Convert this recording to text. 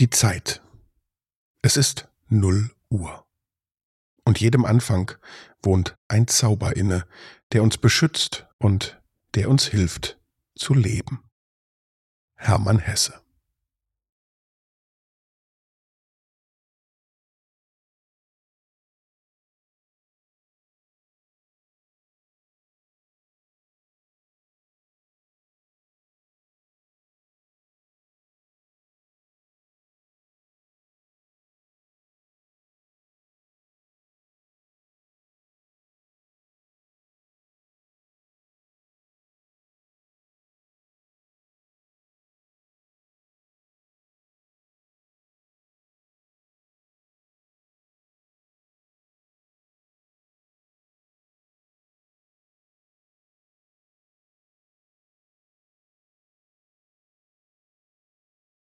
Die Zeit. Es ist null Uhr. Und jedem Anfang wohnt ein Zauber inne, der uns beschützt und der uns hilft zu leben. Hermann Hesse